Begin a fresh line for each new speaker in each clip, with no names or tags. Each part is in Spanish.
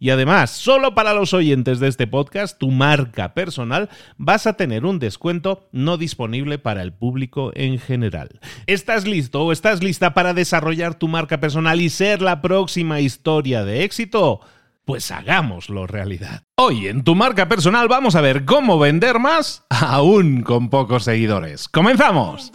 Y además, solo para los oyentes de este podcast, tu marca personal, vas a tener un descuento no disponible para el público en general. ¿Estás listo o estás lista para desarrollar tu marca personal y ser la próxima historia de éxito? Pues hagámoslo realidad. Hoy en tu marca personal vamos a ver cómo vender más aún con pocos seguidores. ¡Comenzamos!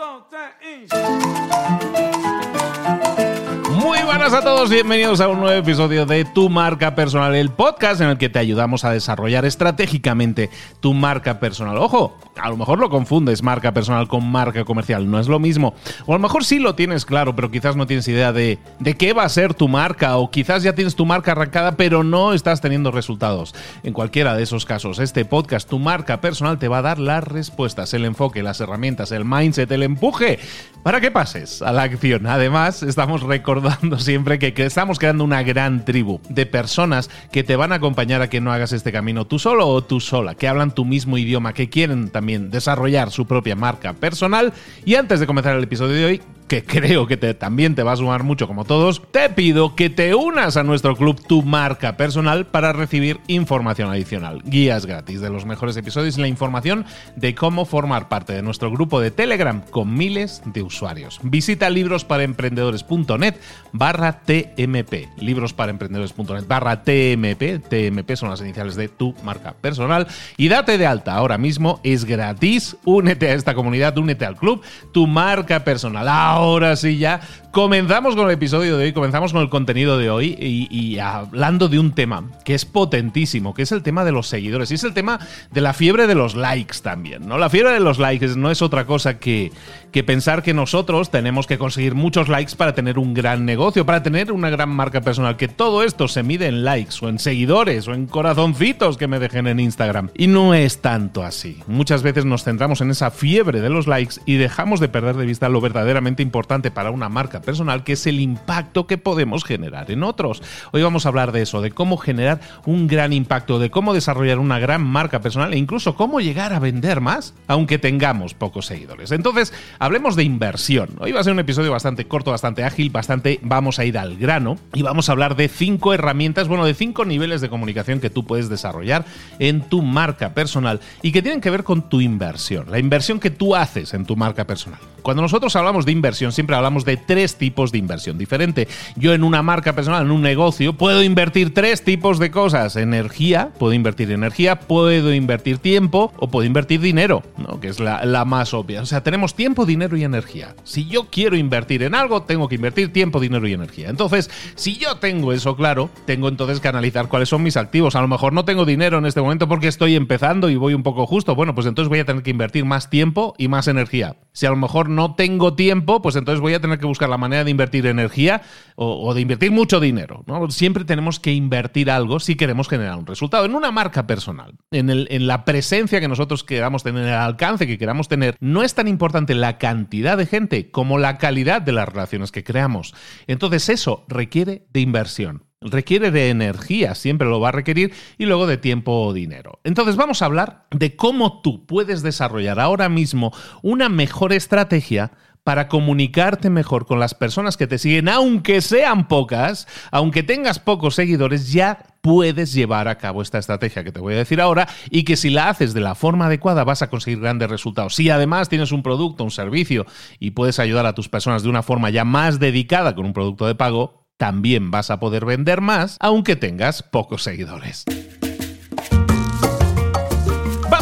Buenas a todos, bienvenidos a un nuevo episodio de Tu Marca Personal, el podcast en el que te ayudamos a desarrollar estratégicamente tu marca personal. Ojo, a lo mejor lo confundes marca personal con marca comercial, no es lo mismo. O a lo mejor sí lo tienes claro, pero quizás no tienes idea de, de qué va a ser tu marca, o quizás ya tienes tu marca arrancada, pero no estás teniendo resultados. En cualquiera de esos casos, este podcast, Tu Marca Personal, te va a dar las respuestas, el enfoque, las herramientas, el mindset, el empuje, para que pases a la acción. Además, estamos recordando siempre que, estamos creando una gran tribu de personas que te van a acompañar a que no hagas este camino tú solo o tú sola, que hablan tu mismo idioma, que quieren también desarrollar su propia marca personal. Y antes de comenzar el episodio de hoy, que creo que también te va a sumar mucho como todos, te pido que te unas a nuestro club Tu Marca Personal para recibir información adicional, guías gratis de los mejores episodios y la información de cómo formar parte de nuestro grupo de Telegram con miles de usuarios. Visita librosparaemprendedores.net barra TMP, librosparaemprendedores.net barra TMP, TMP son las iniciales de Tu Marca Personal y date de alta ahora mismo, es gratis, únete a esta comunidad, únete al club Tu Marca Personal ahora sí ya comenzamos con el episodio de hoy, comenzamos con el contenido de hoy y, hablando de un tema que es potentísimo, que es el tema de los seguidores y es el tema de la fiebre de los likes también, ¿no? La fiebre de los likes no es otra cosa que, que pensar que nosotros tenemos que conseguir muchos likes para tener un gran negocio, para tener una gran marca personal, que todo esto se mide en likes o en seguidores o en corazoncitos que me dejen en Instagram. Y no es tanto así. Muchas veces nos centramos en esa fiebre de los likes y dejamos de perder de vista lo verdaderamente importante para una marca personal, que es el impacto que podemos generar en otros. Hoy vamos a hablar de eso, de cómo generar un gran impacto, de cómo desarrollar una gran marca personal e incluso cómo llegar a vender más, aunque tengamos pocos seguidores. Entonces, hablemos de inversión. Hoy va a ser un episodio bastante corto, bastante ágil, bastante vamos a ir al grano y vamos a hablar de cinco herramientas, bueno, de cinco niveles de comunicación que tú puedes desarrollar en tu marca personal y que tienen que ver con tu inversión, la inversión que tú haces en tu marca personal. Cuando nosotros hablamos de inversión, siempre hablamos de tres tipos de inversión diferente. Yo en una marca personal, en un negocio, puedo invertir tres tipos de cosas. Energía, puedo invertir energía, puedo invertir tiempo o puedo invertir dinero, ¿no? que es la, la más obvia. O sea, tenemos tiempo, dinero y energía. Si yo quiero invertir en algo, tengo que invertir tiempo, dinero y energía. Entonces, si yo tengo eso claro, tengo entonces que analizar cuáles son mis activos. A lo mejor no tengo dinero en este momento porque estoy empezando y voy un poco justo. Bueno, pues entonces voy a tener que invertir más tiempo y más energía. Si a lo mejor no tengo tiempo, pues entonces voy a tener que buscar la manera de invertir energía o, de invertir mucho dinero. ¿no? Siempre tenemos que invertir algo si queremos generar un resultado. En una marca personal, en, el, en la presencia que nosotros queramos tener, el alcance que queramos tener, no es tan importante la cantidad de gente como la calidad de las relaciones que creamos. Entonces eso requiere de inversión requiere de energía, siempre lo va a requerir, y luego de tiempo o dinero. Entonces vamos a hablar de cómo tú puedes desarrollar ahora mismo una mejor estrategia para comunicarte mejor con las personas que te siguen, aunque sean pocas, aunque tengas pocos seguidores, ya puedes llevar a cabo esta estrategia que te voy a decir ahora y que si la haces de la forma adecuada vas a conseguir grandes resultados. Si además tienes un producto, un servicio y puedes ayudar a tus personas de una forma ya más dedicada con un producto de pago, también vas a poder vender más aunque tengas pocos seguidores.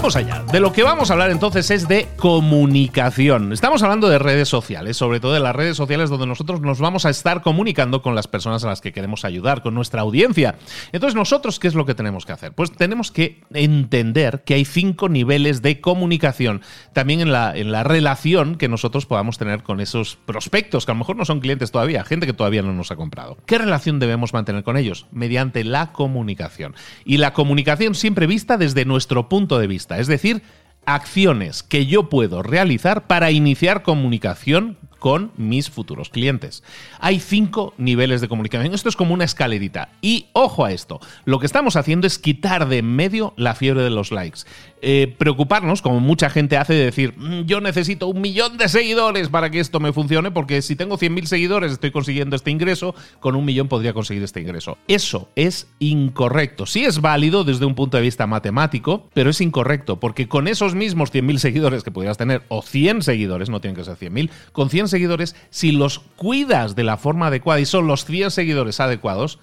Vamos allá. De lo que vamos a hablar entonces es de comunicación. Estamos hablando de redes sociales, sobre todo de las redes sociales donde nosotros nos vamos a estar comunicando con las personas a las que queremos ayudar, con nuestra audiencia. Entonces, nosotros, ¿qué es lo que tenemos que hacer? Pues tenemos que entender que hay cinco niveles de comunicación, también en la, en la relación que nosotros podamos tener con esos prospectos, que a lo mejor no son clientes todavía, gente que todavía no nos ha comprado. ¿Qué relación debemos mantener con ellos? Mediante la comunicación. Y la comunicación siempre vista desde nuestro punto de vista es decir, acciones que yo puedo realizar para iniciar comunicación con mis futuros clientes. Hay cinco niveles de comunicación. Esto es como una escalerita. Y ojo a esto, lo que estamos haciendo es quitar de en medio la fiebre de los likes. Eh, preocuparnos, como mucha gente hace, de decir, mm, yo necesito un millón de seguidores para que esto me funcione, porque si tengo 100.000 seguidores estoy consiguiendo este ingreso, con un millón podría conseguir este ingreso. Eso es incorrecto. Sí es válido desde un punto de vista matemático, pero es incorrecto, porque con esos mismos 100.000 seguidores que podrías tener, o 100 seguidores, no tienen que ser 100.000, con 100 seguidores, si los cuidas de la forma adecuada y son los 100 seguidores adecuados,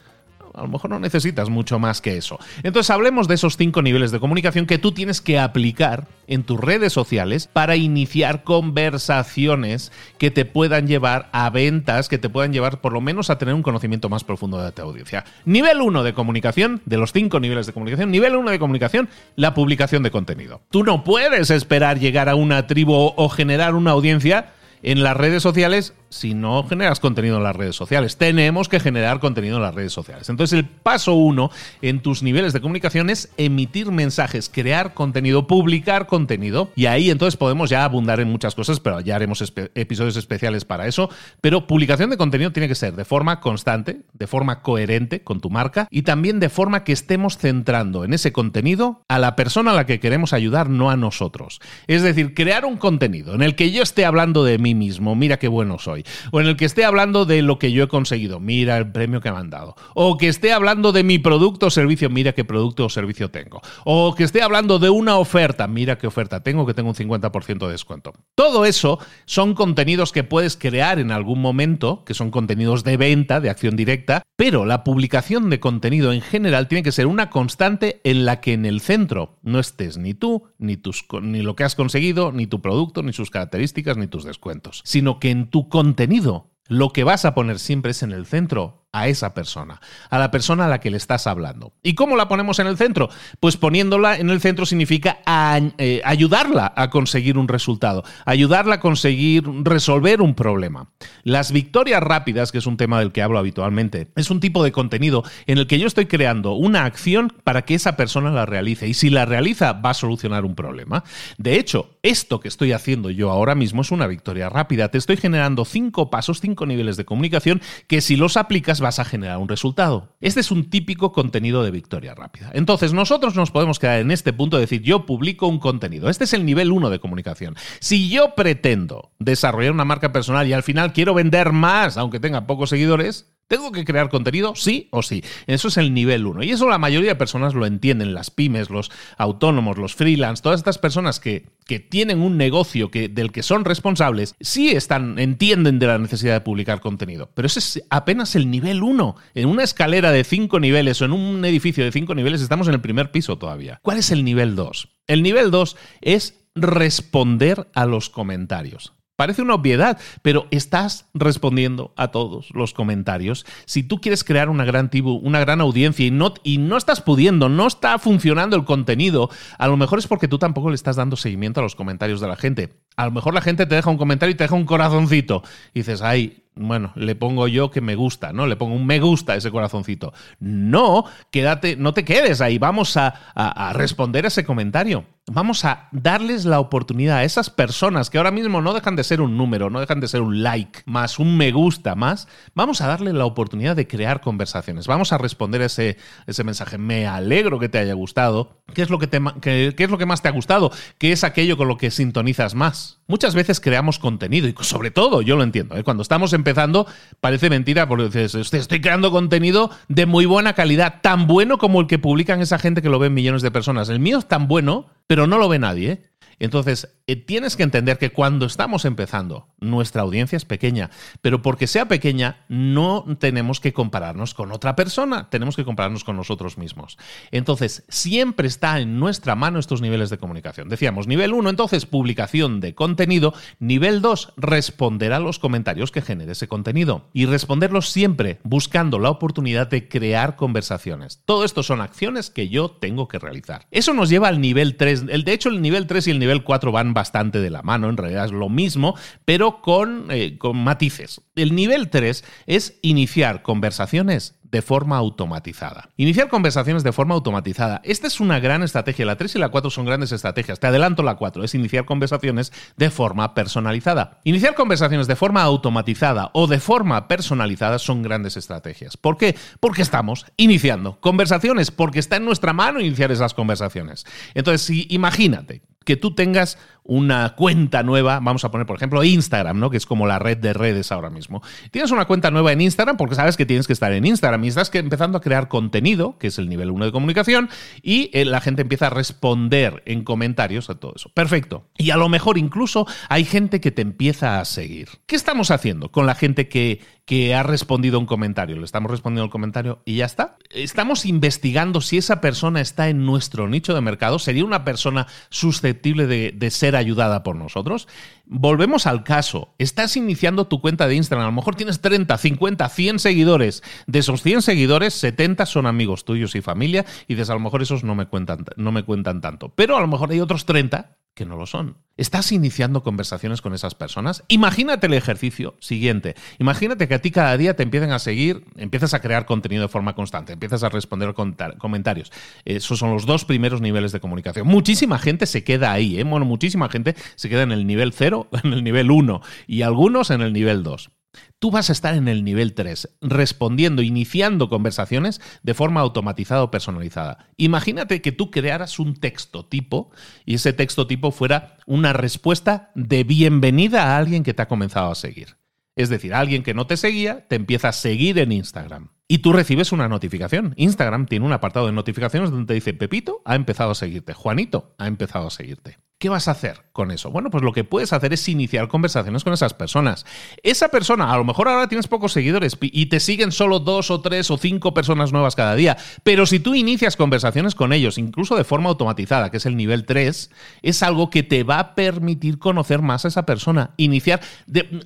a lo mejor no necesitas mucho más que eso. Entonces hablemos de esos cinco niveles de comunicación que tú tienes que aplicar en tus redes sociales para iniciar conversaciones que te puedan llevar a ventas, que te puedan llevar por lo menos a tener un conocimiento más profundo de tu audiencia. Nivel 1 de comunicación, de los cinco niveles de comunicación, nivel 1 de comunicación, la publicación de contenido. Tú no puedes esperar llegar a una tribu o generar una audiencia en las redes sociales si no generas contenido en las redes sociales. Tenemos que generar contenido en las redes sociales. Entonces, el paso uno en tus niveles de comunicación es emitir mensajes, crear contenido, publicar contenido. Y ahí entonces podemos ya abundar en muchas cosas, pero ya haremos episodios especiales para eso. Pero publicación de contenido tiene que ser de forma constante, de forma coherente con tu marca y también de forma que estemos centrando en ese contenido a la persona a la que queremos ayudar, no a nosotros. Es decir, crear un contenido en el que yo esté hablando de mí mismo, mira qué bueno soy o en el que esté hablando de lo que yo he conseguido, mira el premio que me han dado, o que esté hablando de mi producto o servicio, mira qué producto o servicio tengo, o que esté hablando de una oferta, mira qué oferta tengo, que tengo un 50% de descuento. Todo eso son contenidos que puedes crear en algún momento, que son contenidos de venta, de acción directa, pero la publicación de contenido en general tiene que ser una constante en la que en el centro no estés ni tú, ni, tus, ni lo que has conseguido, ni tu producto, ni sus características, ni tus descuentos, sino que en tu contenido contenido. Lo que vas a poner siempre es en el centro a esa persona, a la persona a la que le estás hablando. ¿Y cómo la ponemos en el centro? Pues poniéndola en el centro significa eh, ayudarla a conseguir un resultado, ayudarla a conseguir resolver un problema. Las victorias rápidas, que es un tema del que hablo habitualmente, es un tipo de contenido en el que yo estoy creando una acción para que esa persona la realice y si la realiza va a solucionar un problema. De hecho, esto que estoy haciendo yo ahora mismo es una victoria rápida. Te estoy generando cinco pasos, cinco niveles de comunicación que si los aplicas vas a generar un resultado. Este es un típico contenido de victoria rápida. Entonces, nosotros nos podemos quedar en este punto de decir, yo publico un contenido. Este es el nivel 1 de comunicación. Si yo pretendo desarrollar una marca personal y al final quiero vender más, aunque tenga pocos seguidores, ¿Tengo que crear contenido? Sí o sí. Eso es el nivel 1. Y eso la mayoría de personas lo entienden, las pymes, los autónomos, los freelance, todas estas personas que, que tienen un negocio que, del que son responsables, sí están, entienden de la necesidad de publicar contenido. Pero ese es apenas el nivel 1. En una escalera de 5 niveles o en un edificio de 5 niveles estamos en el primer piso todavía. ¿Cuál es el nivel 2? El nivel 2 es responder a los comentarios. Parece una obviedad, pero estás respondiendo a todos los comentarios. Si tú quieres crear una gran tribu, una gran audiencia y no, y no estás pudiendo, no está funcionando el contenido, a lo mejor es porque tú tampoco le estás dando seguimiento a los comentarios de la gente. A lo mejor la gente te deja un comentario y te deja un corazoncito. Y dices, ay, bueno, le pongo yo que me gusta, ¿no? Le pongo un me gusta a ese corazoncito. No, quédate, no te quedes ahí, vamos a, a, responder ese comentario. Vamos a darles la oportunidad a esas personas que ahora mismo no dejan de ser un número, no dejan de ser un like, más un me gusta, más. Vamos a darle la oportunidad de crear conversaciones. Vamos a responder ese, ese mensaje. Me alegro que te haya gustado. ¿Qué es, lo que te, qué, es lo que más te ha gustado? ¿Qué es aquello con lo que sintonizas más? Muchas veces creamos contenido y sobre todo, yo lo entiendo, ¿eh? cuando estamos empezando parece mentira porque dices, estoy creando contenido de muy buena calidad, tan bueno como el que publican esa gente que lo ven millones de personas. El mío es tan bueno, pero no lo ve nadie. ¿eh? Entonces, eh, tienes que entender que cuando estamos empezando, nuestra audiencia es pequeña, pero porque sea pequeña no tenemos que compararnos con otra persona, tenemos que compararnos con nosotros mismos. Entonces, siempre está en nuestra mano estos niveles de comunicación. Decíamos, nivel 1, entonces, publicación de contenido. Nivel 2, responder a los comentarios que genere ese contenido. Y responderlos siempre buscando la oportunidad de crear conversaciones. Todo esto son acciones que yo tengo que realizar. Eso nos lleva al nivel 3. El, de hecho, el nivel 3 y el nivel 4 van bastante de la mano, en realidad es lo mismo, pero con, eh, con matices. El nivel 3 es iniciar conversaciones de forma automatizada. Iniciar conversaciones de forma automatizada. Esta es una gran estrategia. La 3 y la 4 son grandes estrategias. Te adelanto la 4. Es iniciar conversaciones de forma personalizada. Iniciar conversaciones de forma automatizada o de forma personalizada son grandes estrategias. ¿Por qué? Porque estamos iniciando conversaciones, porque está en nuestra mano iniciar esas conversaciones. Entonces, si imagínate que tú tengas una cuenta nueva, vamos a poner por ejemplo Instagram, ¿no? Que es como la red de redes ahora mismo. Tienes una cuenta nueva en Instagram porque sabes que tienes que estar en Instagram y estás empezando a crear contenido, que es el nivel 1 de comunicación, y eh, la gente empieza a responder en comentarios a todo eso. Perfecto. Y a lo mejor incluso hay gente que te empieza a seguir. ¿Qué estamos haciendo con la gente que, que ha respondido a un comentario? ¿Le estamos respondiendo al comentario y ya está? Estamos investigando si esa persona está en nuestro nicho de mercado. ¿Sería una persona susceptible de, ser ayudada por nosotros. Volvemos al caso. Estás iniciando tu cuenta de Instagram. A lo mejor tienes 30, 50, 100 seguidores. De esos 100 seguidores, 70 son amigos tuyos y familia. Y dices, a lo mejor esos no me cuentan, no me cuentan tanto. Pero a lo mejor hay otros 30 que no lo son. ¿Estás iniciando conversaciones con esas personas? Imagínate el ejercicio siguiente. Imagínate que a ti cada día te empiezan a seguir, empiezas a crear contenido de forma constante, empiezas a responder comentarios. Esos son los dos primeros niveles de comunicación. Muchísima gente se queda ahí, ¿eh? Bueno, muchísima gente se queda en el nivel 0, en el nivel 1 y algunos en el nivel 2 tú vas a estar en el nivel 3, respondiendo, iniciando conversaciones de forma automatizada o personalizada. Imagínate que tú crearas un texto tipo y ese texto tipo fuera una respuesta de bienvenida a alguien que te ha comenzado a seguir. Es decir, alguien que no te seguía te empieza a seguir en Instagram. Y tú recibes una notificación. Instagram tiene un apartado de notificaciones donde te dice, Pepito ha empezado a seguirte, Juanito ha empezado a seguirte. ¿Qué vas a hacer con eso? Bueno, pues lo que puedes hacer es iniciar conversaciones con esas personas. Esa persona, a lo mejor ahora tienes pocos seguidores y te siguen solo dos o tres o cinco personas nuevas cada día, pero si tú inicias conversaciones con ellos, incluso de forma automatizada, que es el nivel 3, es algo que te va a permitir conocer más a esa persona. Iniciar... De,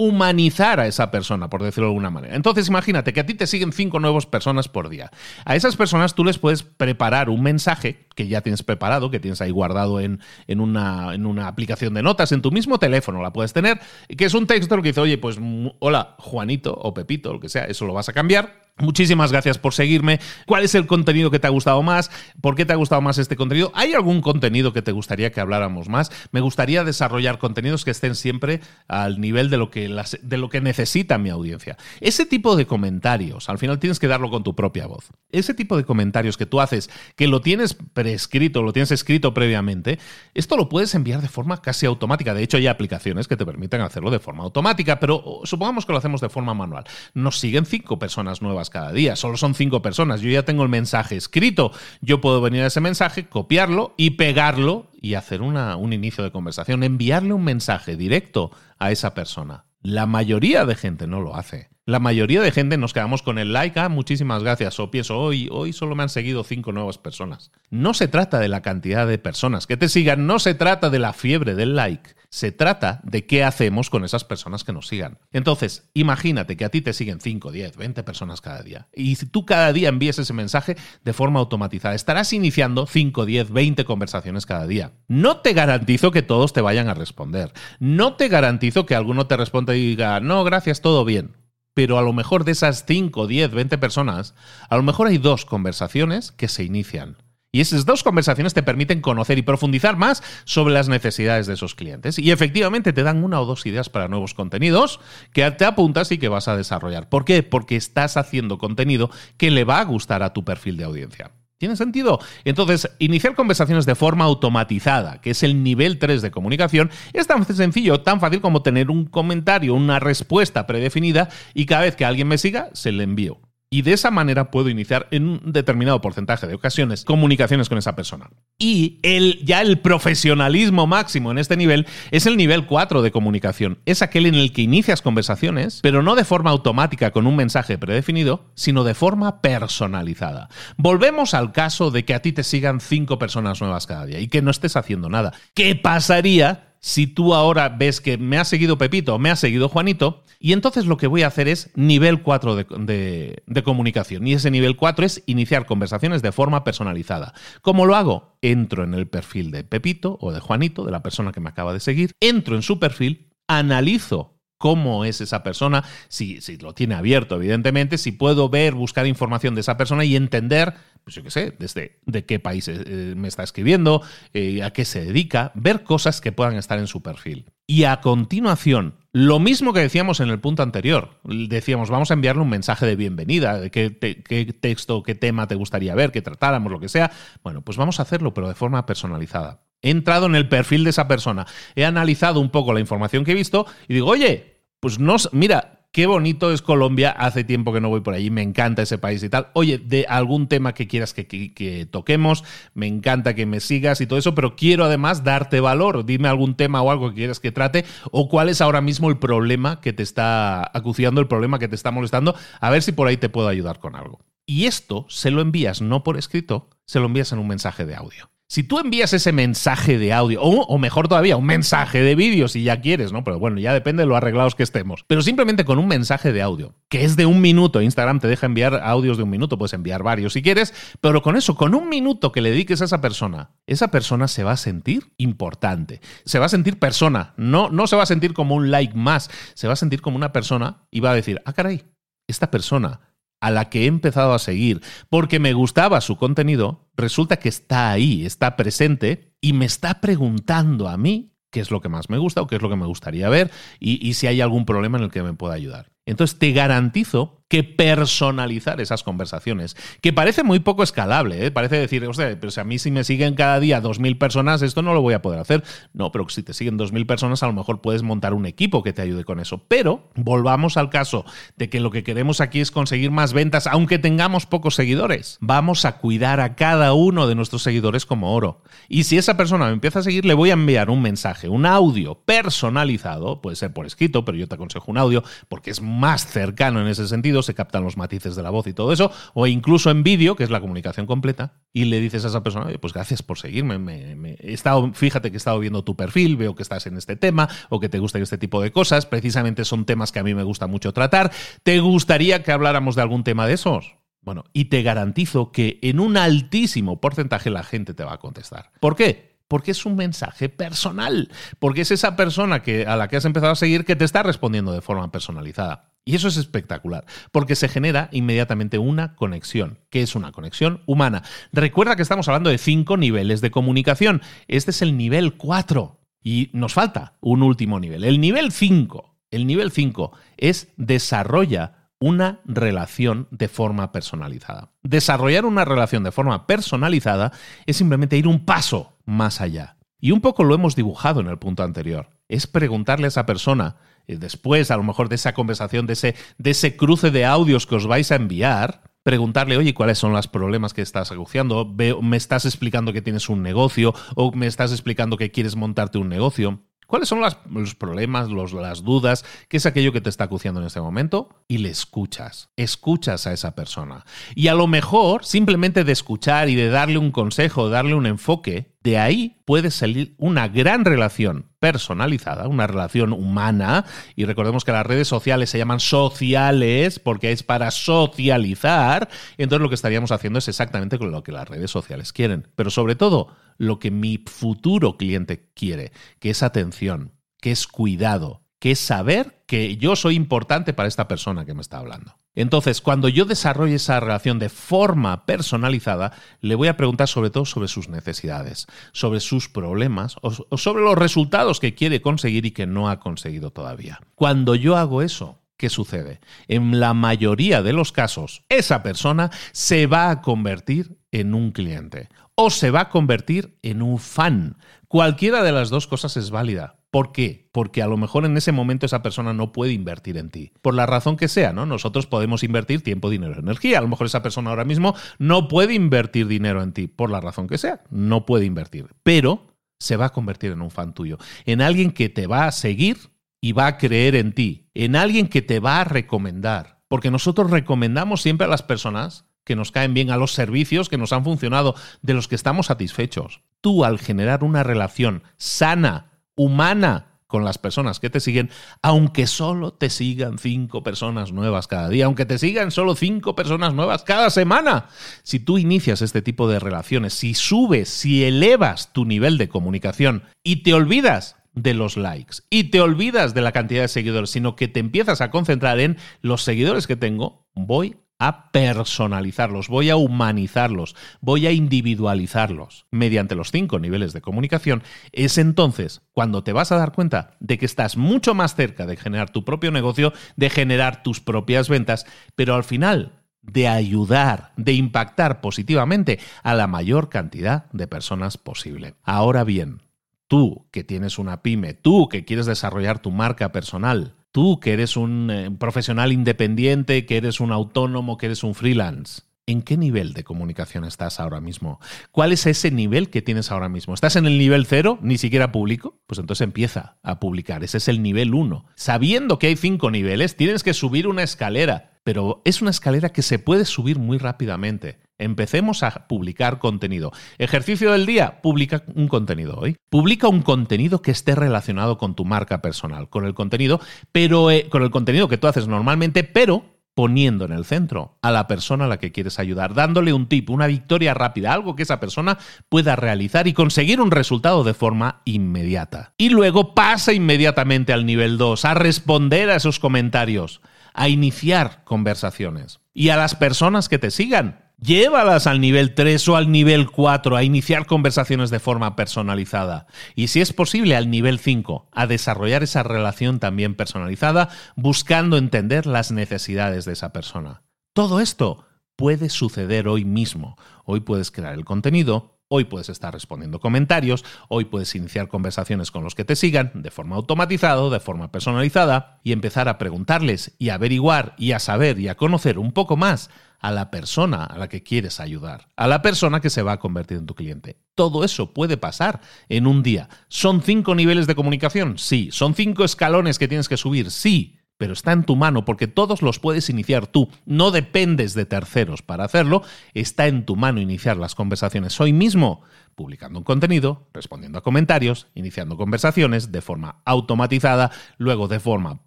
humanizar a esa persona, por decirlo de alguna manera. Entonces, imagínate que a ti te siguen cinco nuevas personas por día. A esas personas tú les puedes preparar un mensaje que ya tienes preparado, que tienes ahí guardado en, en, una, en una aplicación de notas, en tu mismo teléfono la puedes tener, que es un texto que dice, oye, pues hola, Juanito o Pepito, lo que sea, eso lo vas a cambiar Muchísimas gracias por seguirme. ¿Cuál es el contenido que te ha gustado más? ¿Por qué te ha gustado más este contenido? ¿Hay algún contenido que te gustaría que habláramos más? Me gustaría desarrollar contenidos que estén siempre al nivel de lo que, de lo que necesita mi audiencia. Ese tipo de comentarios, al final tienes que darlo con tu propia voz. Ese tipo de comentarios que tú haces, que lo tienes prescrito, lo tienes escrito previamente, esto lo puedes enviar de forma casi automática. De hecho, hay aplicaciones que te permiten hacerlo de forma automática, pero supongamos que lo hacemos de forma manual. Nos siguen cinco personas nuevas cada día. Solo son cinco personas. Yo ya tengo el mensaje escrito. Yo puedo venir a ese mensaje, copiarlo y pegarlo y hacer una, un inicio de conversación. Enviarle un mensaje directo a esa persona. La mayoría de gente no lo hace. La mayoría de gente nos quedamos con el like, ah, muchísimas gracias, o pienso, hoy, hoy solo me han seguido cinco nuevas personas. No se trata de la cantidad de personas que te sigan, no se trata de la fiebre del like, se trata de qué hacemos con esas personas que nos sigan. Entonces, imagínate que a ti te siguen 5, 10, 20 personas cada día. Y si tú cada día envías ese mensaje de forma automatizada, estarás iniciando 5, 10, 20 conversaciones cada día. No te garantizo que todos te vayan a responder. No te garantizo que alguno te responda y diga, no, gracias, todo bien pero a lo mejor de esas 5, 10, 20 personas, a lo mejor hay dos conversaciones que se inician. Y esas dos conversaciones te permiten conocer y profundizar más sobre las necesidades de esos clientes. Y efectivamente te dan una o dos ideas para nuevos contenidos que te apuntas y que vas a desarrollar. ¿Por qué? Porque estás haciendo contenido que le va a gustar a tu perfil de audiencia. ¿Tiene sentido? Entonces, iniciar conversaciones de forma automatizada, que es el nivel 3 de comunicación, es tan sencillo, tan fácil como tener un comentario, una respuesta predefinida y cada vez que alguien me siga, se le envío. Y de esa manera puedo iniciar en un determinado porcentaje de ocasiones comunicaciones con esa persona. Y el, ya el profesionalismo máximo en este nivel es el nivel 4 de comunicación. Es aquel en el que inicias conversaciones, pero no de forma automática con un mensaje predefinido, sino de forma personalizada. Volvemos al caso de que a ti te sigan cinco personas nuevas cada día y que no estés haciendo nada. ¿Qué pasaría si tú ahora ves que me ha seguido Pepito me ha seguido Juanito, y entonces lo que voy a hacer es nivel 4 de, de, comunicación. Y ese nivel 4 es iniciar conversaciones de forma personalizada. ¿Cómo lo hago? Entro en el perfil de Pepito o de Juanito, de la persona que me acaba de seguir, entro en su perfil, analizo cómo es esa persona, si, si, lo tiene abierto, evidentemente, si puedo ver, buscar información de esa persona y entender, pues yo qué sé, desde de qué país eh, me está escribiendo, eh, a qué se dedica, ver cosas que puedan estar en su perfil. Y a continuación, lo mismo que decíamos en el punto anterior, decíamos, vamos a enviarle un mensaje de bienvenida, de qué, qué texto, qué tema te gustaría ver, que tratáramos, lo que sea. Bueno, pues vamos a hacerlo, pero de forma personalizada. He entrado en el perfil de esa persona, he analizado un poco la información que he visto y digo, oye, pues no, mira, qué bonito es Colombia, hace tiempo que no voy por allí, me encanta ese país y tal. Oye, de algún tema que quieras que, que, toquemos, me encanta que me sigas y todo eso, pero quiero además darte valor. Dime algún tema o algo que quieras que trate o cuál es ahora mismo el problema que te está acuciando, el problema que te está molestando, a ver si por ahí te puedo ayudar con algo. Y esto se lo envías no por escrito, se lo envías en un mensaje de audio. Si tú envías ese mensaje de audio, o, mejor todavía, un mensaje de vídeo si ya quieres, ¿no? Pero bueno, ya depende de lo arreglados que estemos. Pero simplemente con un mensaje de audio, que es de un minuto, Instagram te deja enviar audios de un minuto, puedes enviar varios si quieres, pero con eso, con un minuto que le dediques a esa persona, esa persona se va a sentir importante, se va a sentir persona, no, no se va a sentir como un like más, se va a sentir como una persona y va a decir, ah, caray, esta persona a la que he empezado a seguir porque me gustaba su contenido, resulta que está ahí, está presente y me está preguntando a mí qué es lo que más me gusta o qué es lo que me gustaría ver y, y si hay algún problema en el que me pueda ayudar. Entonces te garantizo que personalizar esas conversaciones, que parece muy poco escalable, ¿eh? parece decir, o sea, pero si a mí si me siguen cada día 2.000 personas, esto no lo voy a poder hacer. No, pero si te siguen 2.000 personas, a lo mejor puedes montar un equipo que te ayude con eso. Pero volvamos al caso de que lo que queremos aquí es conseguir más ventas, aunque tengamos pocos seguidores. Vamos a cuidar a cada uno de nuestros seguidores como oro. Y si esa persona me empieza a seguir, le voy a enviar un mensaje, un audio personalizado, puede ser por escrito, pero yo te aconsejo un audio porque es más cercano en ese sentido, se captan los matices de la voz y todo eso, o incluso en vídeo, que es la comunicación completa, y le dices a esa persona, pues gracias por seguirme, me, he estado, fíjate que he estado viendo tu perfil, veo que estás en este tema o que te gustan este tipo de cosas, precisamente son temas que a mí me gusta mucho tratar, ¿te gustaría que habláramos de algún tema de esos? Bueno, y te garantizo que en un altísimo porcentaje la gente te va a contestar. ¿Por qué? porque es un mensaje personal, porque es esa persona que, a la que has empezado a seguir que te está respondiendo de forma personalizada. Y eso es espectacular, porque se genera inmediatamente una conexión, que es una conexión humana. Recuerda que estamos hablando de cinco niveles de comunicación. Este es el nivel 4 y nos falta un último nivel. El nivel 5, el nivel 5 es desarrolla una relación de forma personalizada. Desarrollar una relación de forma personalizada es simplemente ir un paso más allá. Y un poco lo hemos dibujado en el punto anterior. Es preguntarle a esa persona, eh, después a lo mejor de esa conversación, de ese, de ese cruce de audios que os vais a enviar, preguntarle, oye, ¿cuáles son los problemas que estás aguciando? ¿Me estás explicando que tienes un negocio o me estás explicando que quieres montarte un negocio? ¿Cuáles son los problemas, las dudas? ¿Qué es aquello que te está acuciando en este momento? Y le escuchas. Escuchas a esa persona. Y a lo mejor, simplemente de escuchar y de darle un consejo, darle un enfoque, de ahí puede salir una gran relación personalizada, una relación humana. Y recordemos que las redes sociales se llaman sociales porque es para socializar. Entonces lo que estaríamos haciendo es exactamente con lo que las redes sociales quieren. Pero sobre todo, lo que mi futuro cliente quiere, que es atención, que es cuidado, que saber que yo soy importante para esta persona que me está hablando. Entonces, cuando yo desarrolle esa relación de forma personalizada, le voy a preguntar sobre todo sobre sus necesidades, sobre sus problemas o, sobre los resultados que quiere conseguir y que no ha conseguido todavía. Cuando yo hago eso, ¿qué sucede? En la mayoría de los casos, esa persona se va a convertir en un cliente o se va a convertir en un fan. Cualquiera de las dos cosas es válida. ¿Por qué? Porque a lo mejor en ese momento esa persona no puede invertir en ti. Por la razón que sea, ¿no? Nosotros podemos invertir tiempo, dinero, energía. A lo mejor esa persona ahora mismo no puede invertir dinero en ti. Por la razón que sea, no puede invertir. Pero se va a convertir en un fan tuyo. En alguien que te va a seguir y va a creer en ti. En alguien que te va a recomendar. Porque nosotros recomendamos siempre a las personas que nos caen bien, a los servicios que nos han funcionado, de los que estamos satisfechos. Tú al generar una relación sana, humana, con las personas que te siguen, aunque solo te sigan cinco personas nuevas cada día, aunque te sigan solo cinco personas nuevas cada semana. Si tú inicias este tipo de relaciones, si subes, si elevas tu nivel de comunicación y te olvidas de los likes y te olvidas de la cantidad de seguidores, sino que te empiezas a concentrar en los seguidores que tengo, voy a personalizarlos, voy a humanizarlos, voy a individualizarlos mediante los cinco niveles de comunicación, es entonces cuando te vas a dar cuenta de que estás mucho más cerca de generar tu propio negocio, de generar tus propias ventas, pero al final de ayudar, de impactar positivamente a la mayor cantidad de personas posible. Ahora bien, tú que tienes una pyme, tú que quieres desarrollar tu marca personal, Tú que eres un eh, profesional independiente, que eres un autónomo, que eres un freelance. ¿En qué nivel de comunicación estás ahora mismo? ¿Cuál es ese nivel que tienes ahora mismo? ¿Estás en el nivel cero, ni siquiera público? Pues entonces empieza a publicar. Ese es el nivel uno. Sabiendo que hay cinco niveles, tienes que subir una escalera, pero es una escalera que se puede subir muy rápidamente. Empecemos a publicar contenido. Ejercicio del día, publica un contenido hoy. Publica un contenido que esté relacionado con tu marca personal, con el contenido, pero eh, con el contenido que tú haces normalmente, pero poniendo en el centro a la persona a la que quieres ayudar, dándole un tip, una victoria rápida, algo que esa persona pueda realizar y conseguir un resultado de forma inmediata. Y luego pasa inmediatamente al nivel 2, a responder a esos comentarios, a iniciar conversaciones. Y a las personas que te sigan, Llévalas al nivel 3 o al nivel 4 a iniciar conversaciones de forma personalizada. Y si es posible, al nivel 5, a desarrollar esa relación también personalizada, buscando entender las necesidades de esa persona. Todo esto puede suceder hoy mismo. Hoy puedes crear el contenido, Hoy puedes estar respondiendo comentarios, hoy puedes iniciar conversaciones con los que te sigan de forma automatizada, de forma personalizada, y empezar a preguntarles y averiguar y a saber y a conocer un poco más a la persona a la que quieres ayudar, a la persona que se va a convertir en tu cliente. Todo eso puede pasar en un día. ¿Son cinco niveles de comunicación? Sí. ¿Son cinco escalones que tienes que subir? Sí pero está en tu mano porque todos los puedes iniciar tú. No dependes de terceros para hacerlo, está en tu mano iniciar las conversaciones hoy mismo, publicando un contenido, respondiendo a comentarios, iniciando conversaciones de forma automatizada, luego de forma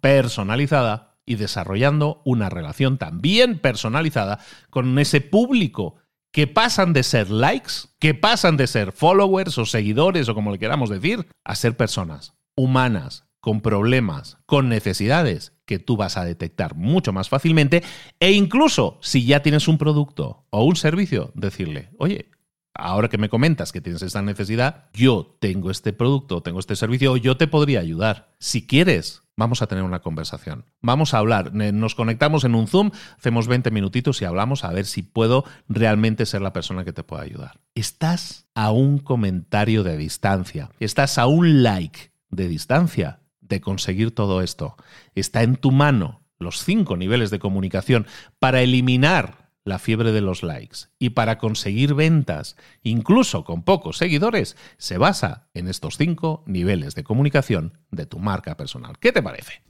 personalizada y desarrollando una relación también personalizada con ese público que pasan de ser likes, que pasan de ser followers o seguidores o como le queramos decir, a ser personas humanas, con problemas, con necesidades que tú vas a detectar mucho más fácilmente e incluso si ya tienes un producto o un servicio, decirle, oye, ahora que me comentas que tienes esta necesidad, yo tengo este producto, tengo este servicio, yo te podría ayudar. Si quieres, vamos a tener una conversación. Vamos a hablar. Nos conectamos en un Zoom, hacemos 20 minutitos y hablamos a ver si puedo realmente ser la persona que te pueda ayudar. Estás a un comentario de distancia. Estás a un like de distancia de conseguir todo esto. Está en tu mano los cinco niveles de comunicación para eliminar la fiebre de los likes y para conseguir ventas, incluso con pocos seguidores, se basa en estos cinco niveles de comunicación de tu marca personal. ¿Qué te parece?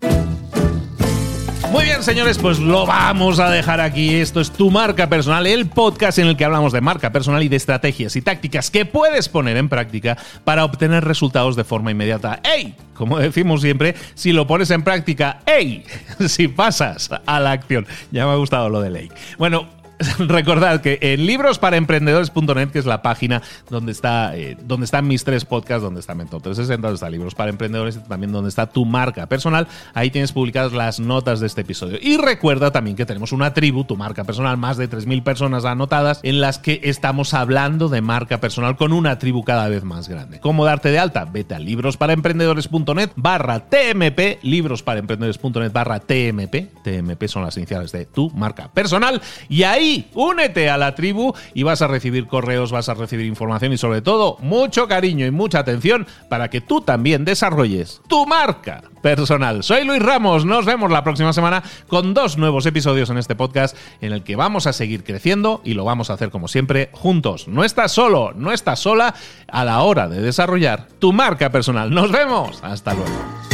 Muy bien, señores, pues lo vamos a dejar aquí. Esto es Tu Marca Personal, el podcast en el que hablamos de marca personal y de estrategias y tácticas que puedes poner en práctica para obtener resultados de forma inmediata. ¡Ey! Como decimos siempre, si lo pones en práctica, ¡ey! Si pasas a la acción. Ya me ha gustado lo de ley. Bueno, recordad que en librosparaemprendedores.net, que es la página donde, está, eh, donde están mis tres podcasts, donde está Mentor 360, donde está Libros para Emprendedores también donde está tu marca personal, ahí tienes publicadas las notas de este episodio. Y recuerda también que tenemos una tribu, tu marca personal, más de 3.000 personas anotadas, en las que estamos hablando de marca personal con una tribu cada vez más grande. ¿Cómo darte de alta? Vete a librosparaemprendedores.net barra TMP, librosparaemprendedores.net barra TMP, TMP son las iniciales de tu marca personal, y ahí únete a la tribu y vas a recibir correos, vas a recibir información y sobre todo mucho cariño y mucha atención para que tú también desarrolles tu marca personal. Soy Luis Ramos, nos vemos la próxima semana con dos nuevos episodios en este podcast en el que vamos a seguir creciendo y lo vamos a hacer como siempre juntos. No estás solo, no estás sola a la hora de desarrollar tu marca personal. Nos vemos, hasta luego.